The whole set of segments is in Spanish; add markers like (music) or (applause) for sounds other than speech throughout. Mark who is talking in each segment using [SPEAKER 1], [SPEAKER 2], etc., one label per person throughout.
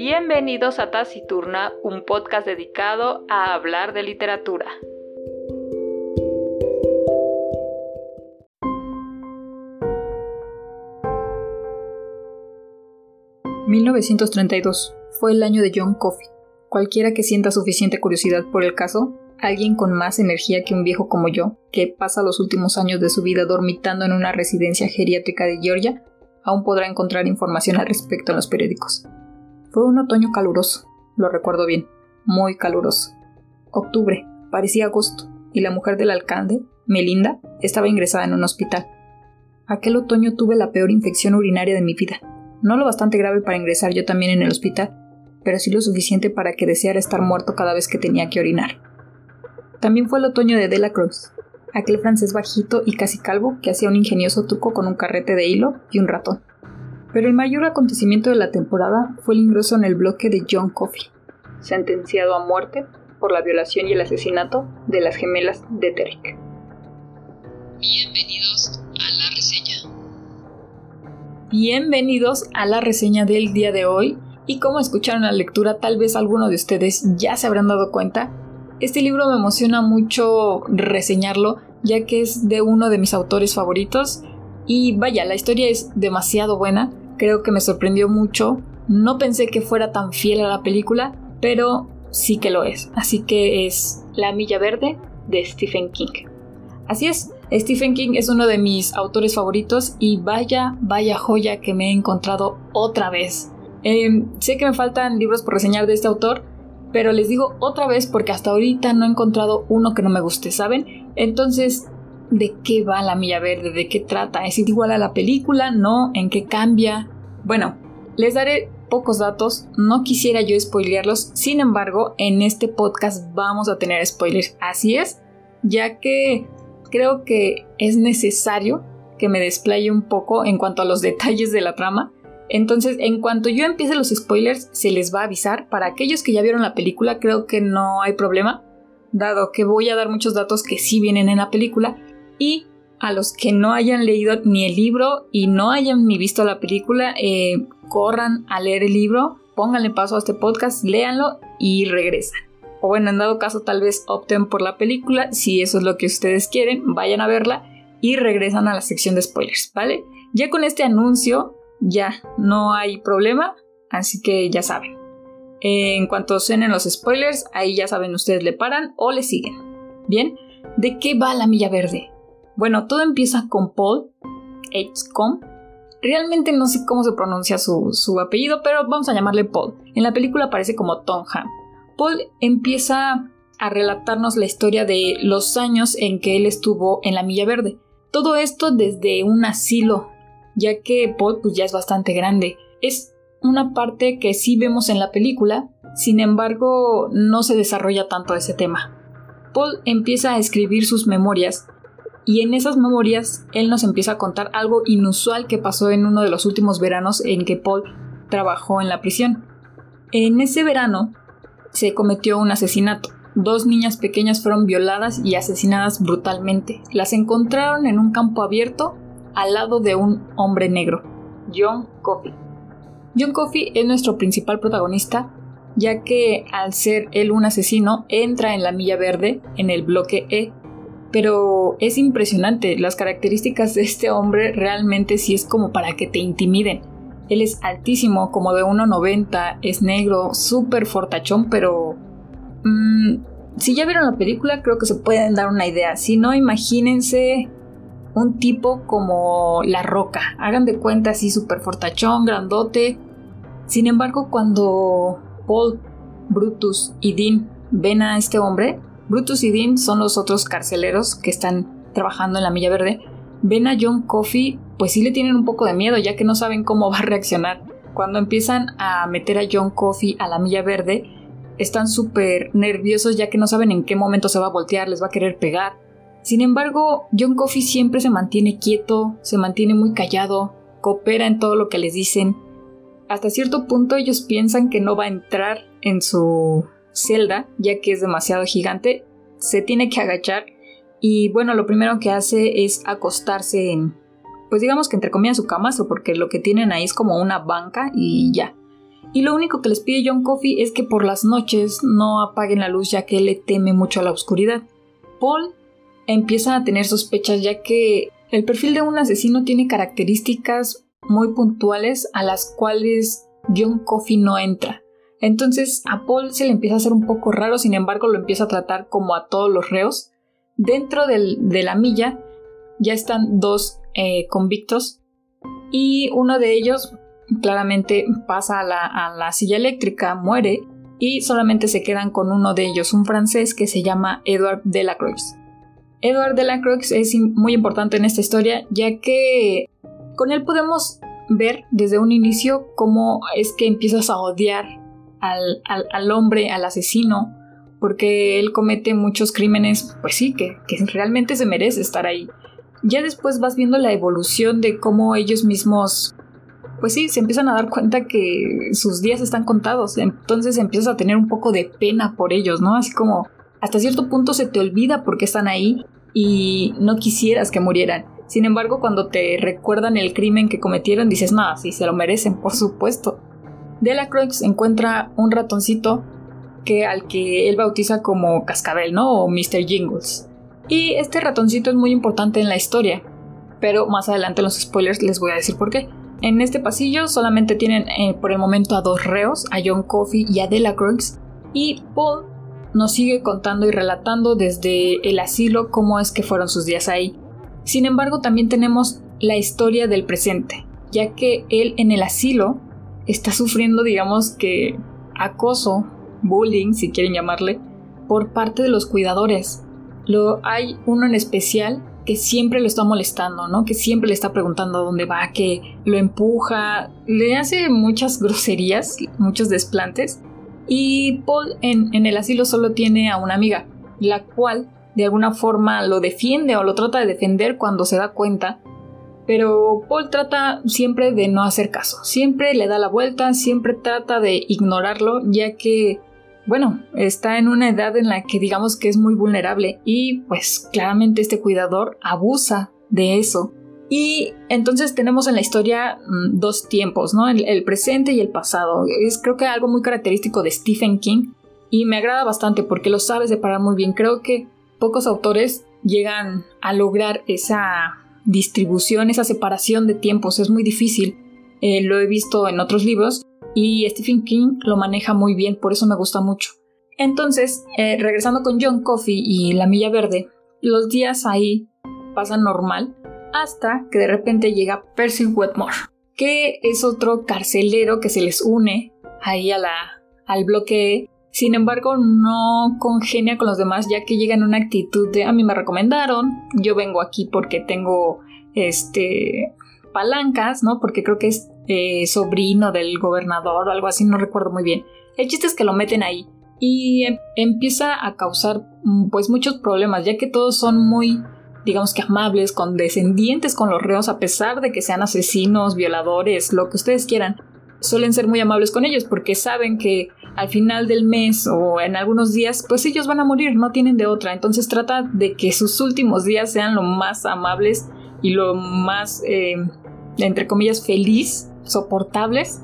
[SPEAKER 1] Bienvenidos a Taciturna, un podcast dedicado a hablar de literatura.
[SPEAKER 2] ...1932... fue el año de John Coffey. Cualquiera que sienta suficiente curiosidad por el caso, alguien con más energía que un viejo como yo, que pasa los últimos años de su vida dormitando en una residencia geriátrica de Georgia, aún podrá encontrar información al respecto en los periódicos. Fue un otoño caluroso, lo recuerdo bien, muy caluroso. Octubre, parecía agosto, y la mujer del alcalde, Melinda, estaba ingresada en un hospital. Aquel otoño tuve la peor infección urinaria de mi vida. No lo bastante grave para ingresar yo también en el hospital, pero sí lo suficiente para que deseara estar muerto cada vez que tenía que orinar. También fue el otoño de Delacroix, aquel francés bajito y casi calvo que hacía un ingenioso truco con un carrete de hilo y un ratón. Pero el mayor acontecimiento de la temporada fue el ingreso en el bloque de John Coffey, sentenciado a muerte por la violación y el asesinato de las gemelas de Derek.
[SPEAKER 3] Bienvenidos a la reseña.
[SPEAKER 2] Bienvenidos a la reseña del día de hoy. Y como escucharon la lectura, tal vez alguno de ustedes ya se habrán dado cuenta, este libro me emociona mucho reseñarlo, ya que es de uno de mis autores favoritos y vaya, la historia es demasiado buena, creo que me sorprendió mucho. No pensé que fuera tan fiel a la película, pero sí que lo es. Así que es La Milla Verde de Stephen King. Así es, Stephen King es uno de mis autores favoritos y vaya, vaya joya que me he encontrado otra vez. Em, sé que me faltan libros por reseñar de este autor, pero les digo otra vez porque hasta ahorita no he encontrado uno que no me guste, ¿saben? Entonces de qué va la milla verde, de qué trata, es igual a la película, no, en qué cambia. Bueno, les daré pocos datos, no quisiera yo spoilearlos, sin embargo, en este podcast vamos a tener spoilers, así es, ya que creo que es necesario que me desplaye un poco en cuanto a los detalles de la trama. Entonces, en cuanto yo empiece los spoilers, se les va a avisar. Para aquellos que ya vieron la película, creo que no hay problema, dado que voy a dar muchos datos que sí vienen en la película. Y a los que no hayan leído ni el libro y no hayan ni visto la película, eh, corran a leer el libro, pónganle paso a este podcast, léanlo y regresan. O bueno, en dado caso tal vez opten por la película, si eso es lo que ustedes quieren, vayan a verla y regresan a la sección de spoilers, ¿vale? Ya con este anuncio ya no hay problema, así que ya saben. En cuanto suenen los spoilers, ahí ya saben ustedes le paran o le siguen. Bien, ¿de qué va la milla verde? Bueno, todo empieza con Paul H.com. Realmente no sé cómo se pronuncia su, apellido, pero vamos a llamarle Paul. En la película aparece como Tom Ham. Paul empieza a relatarnos la historia de los años en que él estuvo en la Milla Verde. Todo esto desde un asilo, ya que Paul pues, ya es bastante grande. Es una parte que sí vemos en la película, sin embargo no se desarrolla tanto ese tema. Paul empieza a escribir sus memorias y en esas memorias él nos empieza a contar algo inusual que pasó en uno de los últimos veranos en que Paul trabajó en la prisión. En ese verano se cometió un asesinato. Dos niñas pequeñas fueron violadas y asesinadas brutalmente. Las encontraron en un campo abierto al lado de un hombre negro, John Coffey. John Coffey es nuestro principal protagonista, ya que al ser él un asesino, entra en la milla verde en el bloque E pero es impresionante, las características de este hombre realmente sí es como para que te intimiden. Él es altísimo, como de 1,90, es negro, súper fortachón, pero... Mm, si ya vieron la película creo que se pueden dar una idea. Si no, imagínense un tipo como La Roca. Hagan de cuenta así súper fortachón, grandote. Sin embargo, cuando Paul, Brutus y Dean ven a este hombre, Brutus y Dean son los otros carceleros que están trabajando en la Milla Verde. Ven a John Coffey, pues sí le tienen un poco de miedo, ya que no saben cómo va a reaccionar. Cuando empiezan a meter a John Coffey a la Milla Verde, están súper nerviosos ya que no saben en qué momento se va a voltear, les va a querer pegar. Sin embargo, John Coffey siempre se mantiene quieto, se mantiene muy callado, coopera en todo lo que les dicen. Hasta cierto punto ellos piensan que no va a entrar en su celda, ya que es demasiado gigante, se tiene que agachar y bueno, lo primero que hace es acostarse en, pues digamos que entre comillas su porque lo que tienen ahí es como una banca y ya. y lo único que les pide John Coffey es que por las noches no apaguen la luz ya que él le teme mucho a la oscuridad. Paul empieza a tener sospechas ya que el perfil de un asesino tiene características muy puntuales a las cuales John Coffey no entra. Entonces a Paul se le empieza a hacer un poco raro, sin embargo lo empieza a tratar como a todos los reos. Dentro de la milla ya están dos eh, convictos y uno de ellos claramente pasa a la, a la silla eléctrica, muere y solamente se quedan con uno de ellos, un francés que se llama Edward Delacroix. Edward Delacroix es muy importante en esta historia, ya que con él podemos ver desde un inicio cómo es que empiezas a odiar al, hombre, al asesino, porque él comete muchos crímenes, pues sí, que, que realmente se merece estar ahí. Ya después vas viendo la evolución de cómo ellos mismos pues sí, se empiezan a dar cuenta que sus días están contados, entonces empiezas a tener un poco de pena por ellos, ¿no? Así como, hasta cierto punto se te olvida por qué están ahí y no quisieras que murieran. Sin embargo, cuando te recuerdan el crimen que cometieron, dices, no, sí, se lo merecen, por supuesto. Delacroix encuentra un ratoncito que, al que él bautiza como Cascabel, ¿no? O Mr. Jingles. Y este ratoncito es muy importante en la historia, pero más adelante en los spoilers les voy a decir por qué. En este pasillo solamente tienen eh, por el momento a dos reos, a John Coffey y a Delacroix, y Paul nos sigue contando y relatando desde el asilo cómo es que fueron sus días ahí. Sin embargo, también tenemos la historia del presente, ya que él en el asilo está sufriendo, digamos que, acoso, bullying, si quieren llamarle, por parte de los cuidadores. Lo, hay uno en especial que siempre lo está molestando, ¿no? Que siempre le está preguntando dónde va, que lo empuja, le hace muchas (laughs) groserías, muchos desplantes y Paul en, el asilo solo tiene a una amiga, la cual de alguna forma lo defiende o lo trata de defender cuando se da cuenta. Pero Paul trata siempre de no hacer caso, siempre le da la vuelta, siempre trata de ignorarlo, ya que, bueno, está en una edad en la que digamos que es muy vulnerable y pues claramente este cuidador abusa de eso. Y entonces tenemos en la historia mm, dos tiempos, ¿no? El, presente y el pasado. Es creo que algo muy característico de Stephen King y me agrada bastante porque lo sabe separar muy bien. Creo que pocos autores llegan a lograr esa distribución, esa separación de tiempos. Es muy difícil. Eh, lo he visto en otros libros y Stephen King lo maneja muy bien, por eso me gusta mucho. Entonces, eh, regresando con John Coffey y La Milla Verde, los días ahí pasan normal hasta que de repente llega Percy Wetmore, que es otro carcelero que se les une ahí al bloque. Sin embargo, no congenia con los demás ya que llega en una actitud de a mí me recomendaron, yo vengo aquí porque tengo este palancas, ¿no? Porque creo que es eh, sobrino del gobernador o algo así, no recuerdo muy bien. El chiste es que lo meten ahí y em, empieza a causar mm, pues muchos problemas ya que todos son muy digamos que amables, condescendientes con los reos, a pesar de que sean asesinos, violadores, lo que ustedes quieran. Suelen ser muy amables con ellos porque saben que al final del mes o en algunos días, pues ellos van a morir, no tienen de otra. Entonces trata de que sus últimos días sean lo más amables y lo más, eh, entre comillas, feliz, soportables,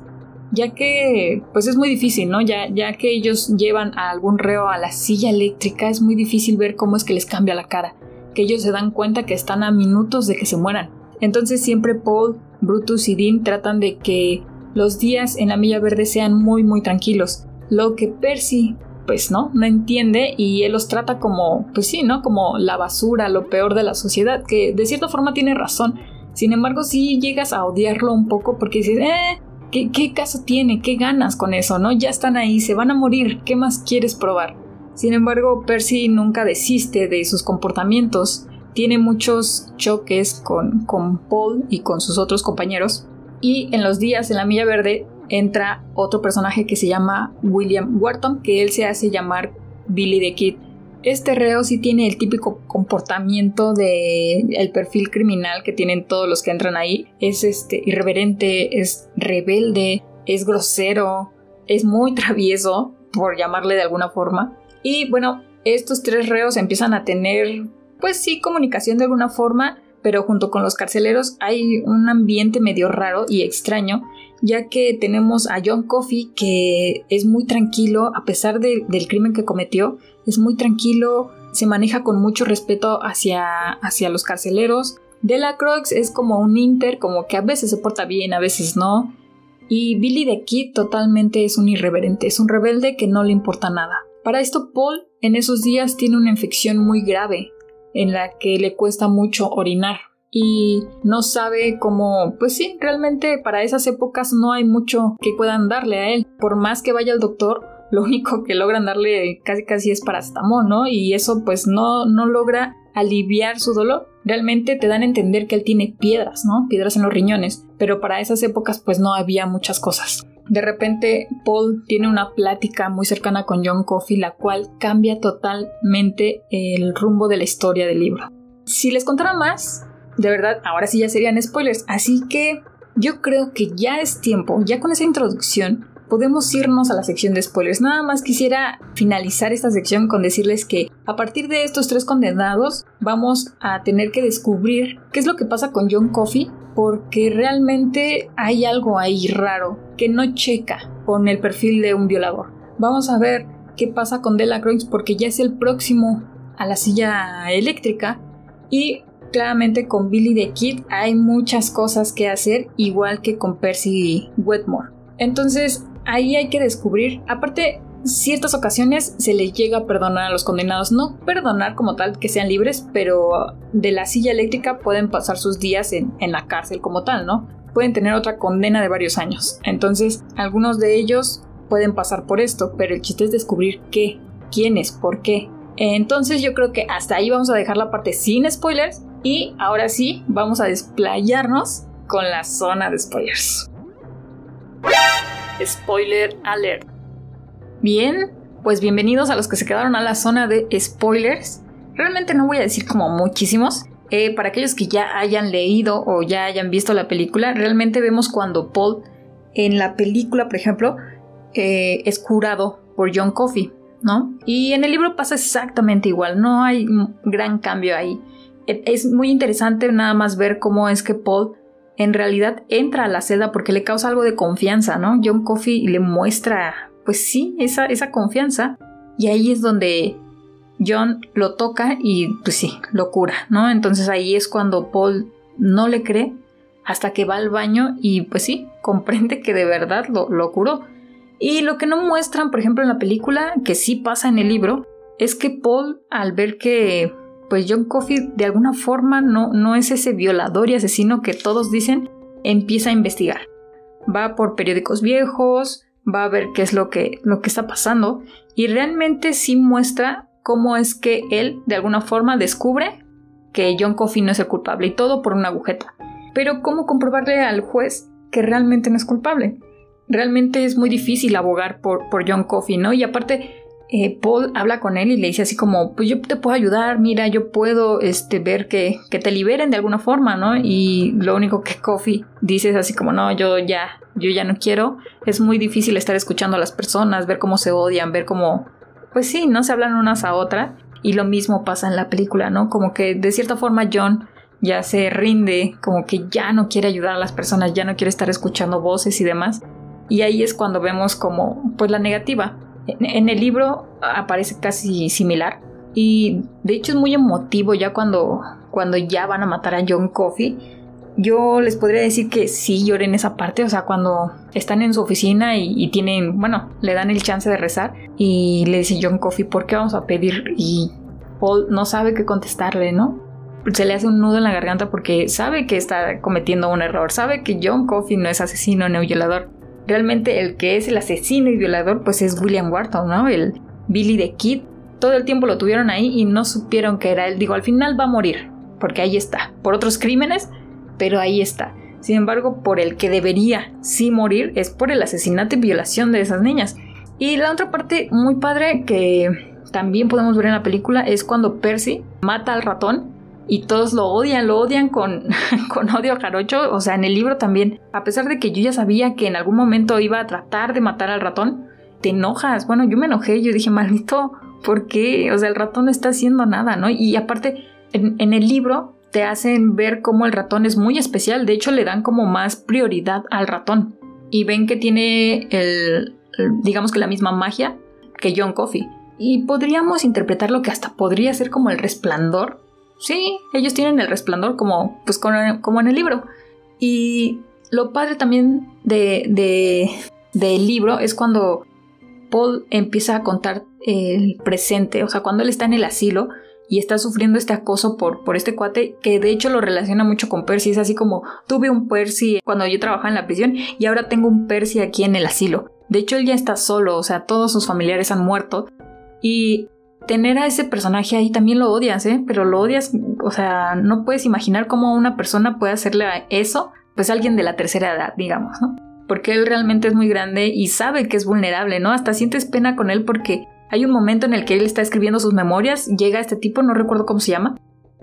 [SPEAKER 2] ya que pues es muy difícil, ¿no? Ya, ya que ellos llevan a algún reo a la silla eléctrica, es muy difícil ver cómo es que les cambia la cara que ellos se dan cuenta que están a minutos de que se mueran. Entonces siempre Paul, Brutus y Dean tratan de que los días en la Milla Verde sean muy muy tranquilos. Lo que Percy pues no, no entiende y él los trata como, pues sí, ¿no? Como la basura, lo peor de la sociedad, que de cierta forma tiene razón. Sin embargo, sí llegas a odiarlo un poco porque dices, eh, ¿qué, ¿qué caso tiene? ¿Qué ganas con eso? ¿No? Ya están ahí, se van a morir, ¿qué más quieres probar? Sin embargo, Percy nunca desiste de sus comportamientos, tiene muchos choques con, con Paul y con sus otros compañeros, y en los días en la Milla Verde entra otro personaje que se llama William Wharton, que él se hace llamar Billy the Kid. Este reo sí tiene el típico comportamiento de el perfil criminal que tienen todos los que entran ahí. Es este irreverente, es rebelde, es grosero, es muy (laughs) travieso, por llamarle de alguna forma. Y bueno, estos tres reos empiezan a tener, pues sí, comunicación de alguna forma, pero junto con los carceleros hay un ambiente medio raro y extraño, ya que tenemos a John Coffey que es muy tranquilo a pesar del crimen que cometió, es muy tranquilo, se maneja con mucho respeto hacia, hacia los carceleros. Delacroix es como un inter, como que a veces se porta bien, a veces no. Y Billy the Kid totalmente es un irreverente, es un rebelde que no le importa nada. Para esto, Paul en esos días tiene una infección muy grave, en la que le cuesta mucho orinar y no sabe cómo, pues sí, realmente para esas épocas no hay mucho que puedan darle a él. Por más que vaya al doctor, (laughs) lo único que logran darle casi casi es paracetamol, ¿no? Y eso pues no, no logra aliviar su dolor. Realmente te dan a entender que él tiene piedras, ¿no? Piedras en los riñones, pero para esas épocas pues no había muchas cosas. De repente Paul tiene una plática muy cercana con John Coffey, la cual cambia totalmente el rumbo de la historia del libro. Si les contara más, de verdad, ahora sí ya serían spoilers, así que yo creo que ya es tiempo, ya con esa introducción, podemos irnos a la sección de spoilers. Nada más quisiera finalizar esta sección con decirles que a partir de estos tres condenados vamos a tener que descubrir qué es lo que pasa con John Coffey porque realmente hay algo ahí raro que no checa con el perfil de un violador. Vamos a ver qué pasa con Delacroix porque ya es el próximo a la silla eléctrica y claramente con Billy the Kid hay muchas cosas que hacer igual que con Percy Wetmore. Entonces ahí hay que descubrir, aparte, ciertas ocasiones se les llega a perdonar a los condenados, no perdonar como tal que sean libres, pero de la silla eléctrica pueden pasar sus días en, en la cárcel como tal, ¿no? Pueden tener otra condena de varios años. Entonces, algunos de ellos pueden pasar por esto, pero el chiste es descubrir qué, quiénes, por qué. Entonces yo creo que hasta ahí vamos a dejar la parte sin spoilers y ahora sí vamos a desplayarnos con la zona de spoilers.
[SPEAKER 1] Spoiler alert.
[SPEAKER 2] Bien, pues bienvenidos a los que se quedaron a la zona de spoilers. Realmente no voy a decir como muchísimos. Eh, para aquellos que ya hayan leído o ya hayan visto la película, realmente vemos cuando Paul en la película, por ejemplo, eh, es curado por John Coffey, ¿no? Y en el libro pasa exactamente igual, no hay gran cambio ahí. E, es muy interesante nada más ver cómo es que Paul en realidad entra a la celda porque le causa algo de confianza, ¿no? John Coffey le muestra, pues sí, esa, esa confianza. Y ahí es donde John lo toca y pues sí, lo cura, ¿no? Entonces ahí es cuando Paul no le cree hasta que va al baño y pues sí, comprende que de verdad lo, lo curó. Y lo que no muestran, por ejemplo, en la película, que sí pasa en el libro, es que Paul, al ver que pues John Coffey de alguna forma no, no es ese violador y asesino que todos dicen, empieza a investigar. Va por periódicos viejos, va a ver qué es lo que, lo que está pasando y realmente sí muestra cómo es que él de alguna forma descubre que John Coffey no es el culpable y todo por una agujeta. Pero ¿cómo comprobarle al juez que realmente no es culpable? Realmente es muy difícil abogar por, por John Coffey, ¿no? Y aparte eh, Paul habla con él y le dice así como, pues yo te puedo ayudar, mira, yo puedo este, ver que, que te liberen de alguna forma, ¿no? Y lo único que Coffee dice es así como, no, yo ya, yo ya no quiero. Es muy difícil estar escuchando a las personas, ver cómo se odian, ver cómo, pues sí, no se hablan unas a otras. Y lo mismo pasa en la película, ¿no? Como que de cierta forma John ya se rinde, como que ya no quiere ayudar a las personas, ya no quiere estar escuchando voces y demás. Y ahí es cuando vemos como, pues la negativa, en, el libro aparece casi similar y de hecho es muy emotivo ya cuando, cuando ya van a matar a John Coffey. Yo les podría decir que sí lloré en esa parte, o sea, cuando están en su oficina y, tienen, bueno, le dan el chance de rezar y le dice John Coffey, ¿por qué vamos a pedir? Y Paul no sabe qué contestarle, ¿no? Se le hace un nudo en la garganta porque sabe que está cometiendo un error, sabe que John Coffey no es asesino ni realmente el que es el asesino y violador pues es William Wharton, ¿no? El Billy the Kid. Todo el tiempo lo tuvieron ahí y no supieron que era él. Digo, al final va a morir, porque ahí está. Por otros crímenes, pero ahí está. Sin embargo, por el que debería sí morir es por el asesinato y violación de esas niñas. Y la otra parte muy padre que también podemos ver en la película es cuando Percy mata al ratón y todos lo odian, lo odian con, (laughs) con odio jarocho. O sea, en el libro también, a pesar de que yo ya sabía que en algún momento iba a tratar de matar al ratón, te enojas. Bueno, yo me enojé, yo dije, maldito, ¿por qué? O sea, el ratón no está haciendo nada, ¿no? Y aparte, en, el libro te hacen ver cómo el ratón es muy especial. De hecho, le dan como más prioridad al ratón. Y ven que tiene el, digamos que la misma magia que John Coffey. Y podríamos interpretarlo que hasta podría ser como el resplandor. Sí, ellos tienen el resplandor como, pues, como en el libro. Y lo padre también de, de, del libro es cuando Paul empieza a contar el presente, o sea, cuando él está en el asilo y está sufriendo este acoso por, por este cuate, que de hecho lo relaciona mucho con Percy, es así como tuve un Percy cuando yo trabajaba en la prisión y ahora tengo un Percy aquí en el asilo. De hecho, él ya está solo, o sea, todos sus familiares han muerto y tener a ese personaje ahí también lo odias, ¿eh? Pero lo odias, o sea, no puedes imaginar cómo una persona puede hacerle eso, pues alguien de la tercera edad, digamos, ¿no? Porque él realmente es muy grande y sabe que es vulnerable, ¿no? Hasta sientes pena con él porque hay un momento en el que él está escribiendo sus memorias, llega este tipo, no recuerdo cómo se llama,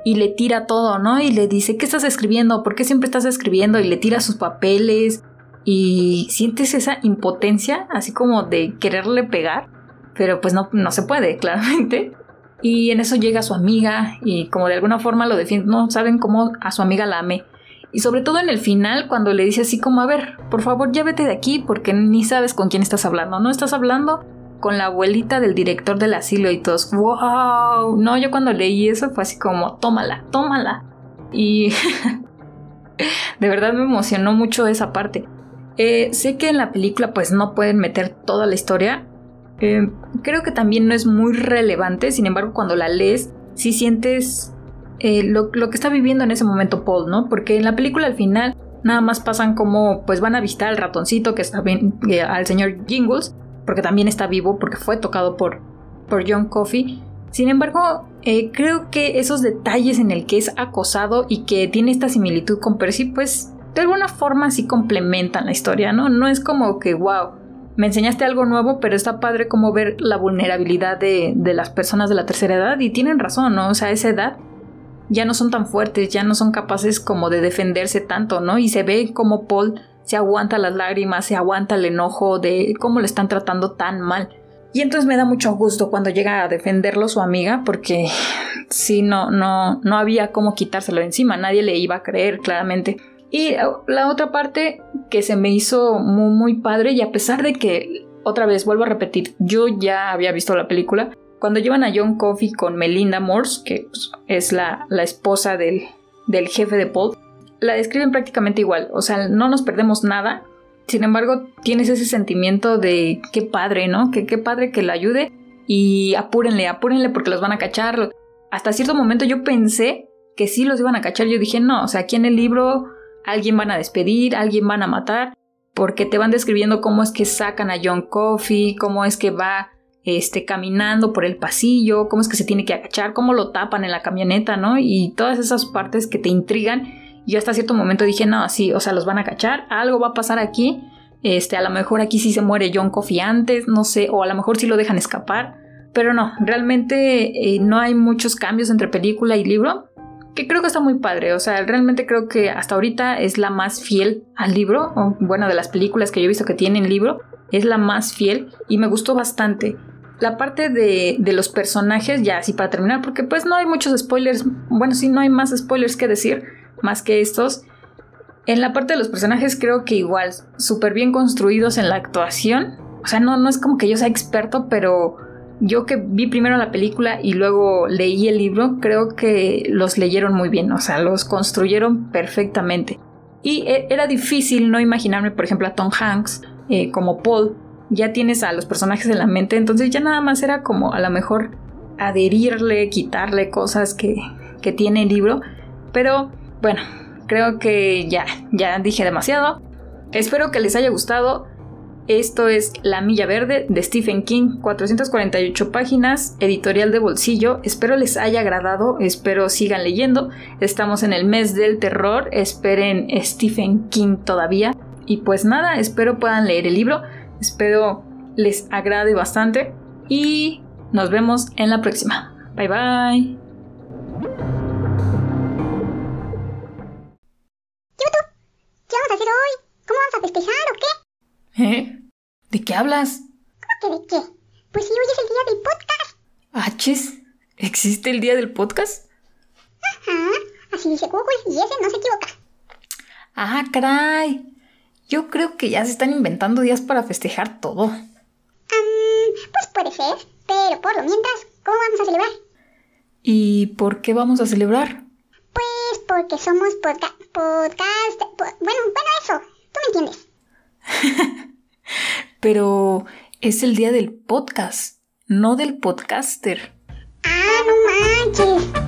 [SPEAKER 2] y le tira todo, ¿no? Y le dice, ¿qué estás escribiendo? ¿Por qué siempre estás escribiendo? Y le tira sus papeles y sientes esa impotencia, así como de quererle pegar, pero pues no, no se puede, (laughs) claramente. Y en eso llega su amiga y como de alguna forma lo defiende, no saben cómo a su amiga la ame. Y sobre todo en el final, cuando le dice así como, a ver, por favor ya vete de aquí porque ni sabes con quién estás hablando, ¿no? Estás hablando con la abuelita del director del asilo y todos, wow, no, yo cuando leí eso fue así como, tómala, tómala. Y (laughs) de verdad me emocionó mucho esa parte. Eh, sé que en la película pues no pueden meter toda la historia. Eh, creo que también no es muy relevante, sin embargo cuando la lees sí sientes eh, lo, que está viviendo en ese momento Paul, ¿no? Porque en la película al final nada más pasan como pues van a visitar al ratoncito que está bien, al señor Jingles porque también está vivo, porque fue tocado por, por John Coffey. Sin embargo, eh, creo que esos detalles en el que es acosado y que tiene esta similitud con Percy, pues de alguna forma sí complementan la historia, ¿no? No es como que, wow, me enseñaste algo nuevo, pero está padre como ver la vulnerabilidad de, de las personas de la tercera edad y tienen razón, ¿no? O sea, esa edad ya no son tan fuertes, ya no son capaces como de defenderse tanto, ¿no? Y se ve como Paul se aguanta las lágrimas, se aguanta el enojo de cómo le están tratando tan mal. Y entonces me da mucho gusto cuando llega a defenderlo su amiga, porque sí, no, no, no había cómo quitárselo encima, nadie le iba a creer claramente. Y la otra parte que se me hizo muy, muy padre, y a pesar de que, otra vez vuelvo a repetir, yo ya había visto la película, cuando llevan a John Coffey con Melinda Morse, que pues, es la, la esposa del, del jefe de Paul, la describen prácticamente igual, o sea, no nos perdemos nada. Sin embargo, tienes ese sentimiento de qué padre, ¿no? Que qué padre que la ayude y apúrenle, apúrenle porque los van a cachar. Hasta cierto momento yo pensé que sí los iban a cachar. Yo dije, no, o sea, aquí en el libro alguien van a despedir, alguien van a matar, porque te van describiendo cómo es que sacan a John Coffey, cómo es que va este, caminando por el pasillo, cómo es que se tiene que agachar, cómo lo tapan en la camioneta, ¿no? Y todas esas partes que te intrigan yo hasta cierto momento dije, no, sí, o sea, los van a cachar, algo va a pasar aquí. Este, a lo mejor aquí sí se muere John Coffey antes, no sé, o a lo mejor sí lo dejan escapar. Pero no, realmente eh, no hay muchos cambios entre película y libro, que creo que está muy padre. O sea, realmente creo que hasta ahorita es la más fiel al libro, o bueno, de las películas que yo he visto que tienen libro, es la más fiel y me gustó bastante. La parte de, de los personajes, ya así para terminar, porque pues no hay muchos spoilers, bueno, sí, no hay más spoilers que decir más que estos. En la parte de los personajes creo que igual, súper bien construidos en la actuación. O sea, no, no es como que yo sea experto, pero yo que vi primero la película y luego leí el libro, creo que los leyeron muy bien, o sea, los construyeron perfectamente. Y e, era difícil no imaginarme, por ejemplo, a Tom Hanks eh, como Paul. Ya tienes a los personajes en la mente, entonces ya nada más era como a lo mejor adherirle, quitarle cosas que, que tiene el libro. Pero bueno, creo que ya, ya dije demasiado. Espero que les haya gustado. Esto es La Milla Verde de Stephen King, 448 páginas, editorial de bolsillo. Espero les haya agradado, espero sigan leyendo. Estamos en el mes del terror, esperen Stephen King todavía. Y pues nada, espero puedan leer el libro, espero les agrade bastante y nos vemos en la próxima. Bye bye. ¿Eh? ¿De qué hablas?
[SPEAKER 4] ¿Cómo que de qué? Pues si hoy es el día del podcast.
[SPEAKER 2] ¿Achis? ¿Existe el día del podcast?
[SPEAKER 4] Ajá, así dice Google y ese no se equivoca.
[SPEAKER 2] Ah, caray. Yo creo que ya se están inventando días para festejar todo.
[SPEAKER 4] pues puede ser, pero por lo mientras, ¿cómo vamos a celebrar?
[SPEAKER 2] ¿Y por qué vamos a celebrar?
[SPEAKER 4] Pues porque somos podca podcast... bueno, bueno, eso, tú me entiendes. (laughs)
[SPEAKER 2] pero es el día del podcast, no del podcaster.
[SPEAKER 4] Ah, no manches.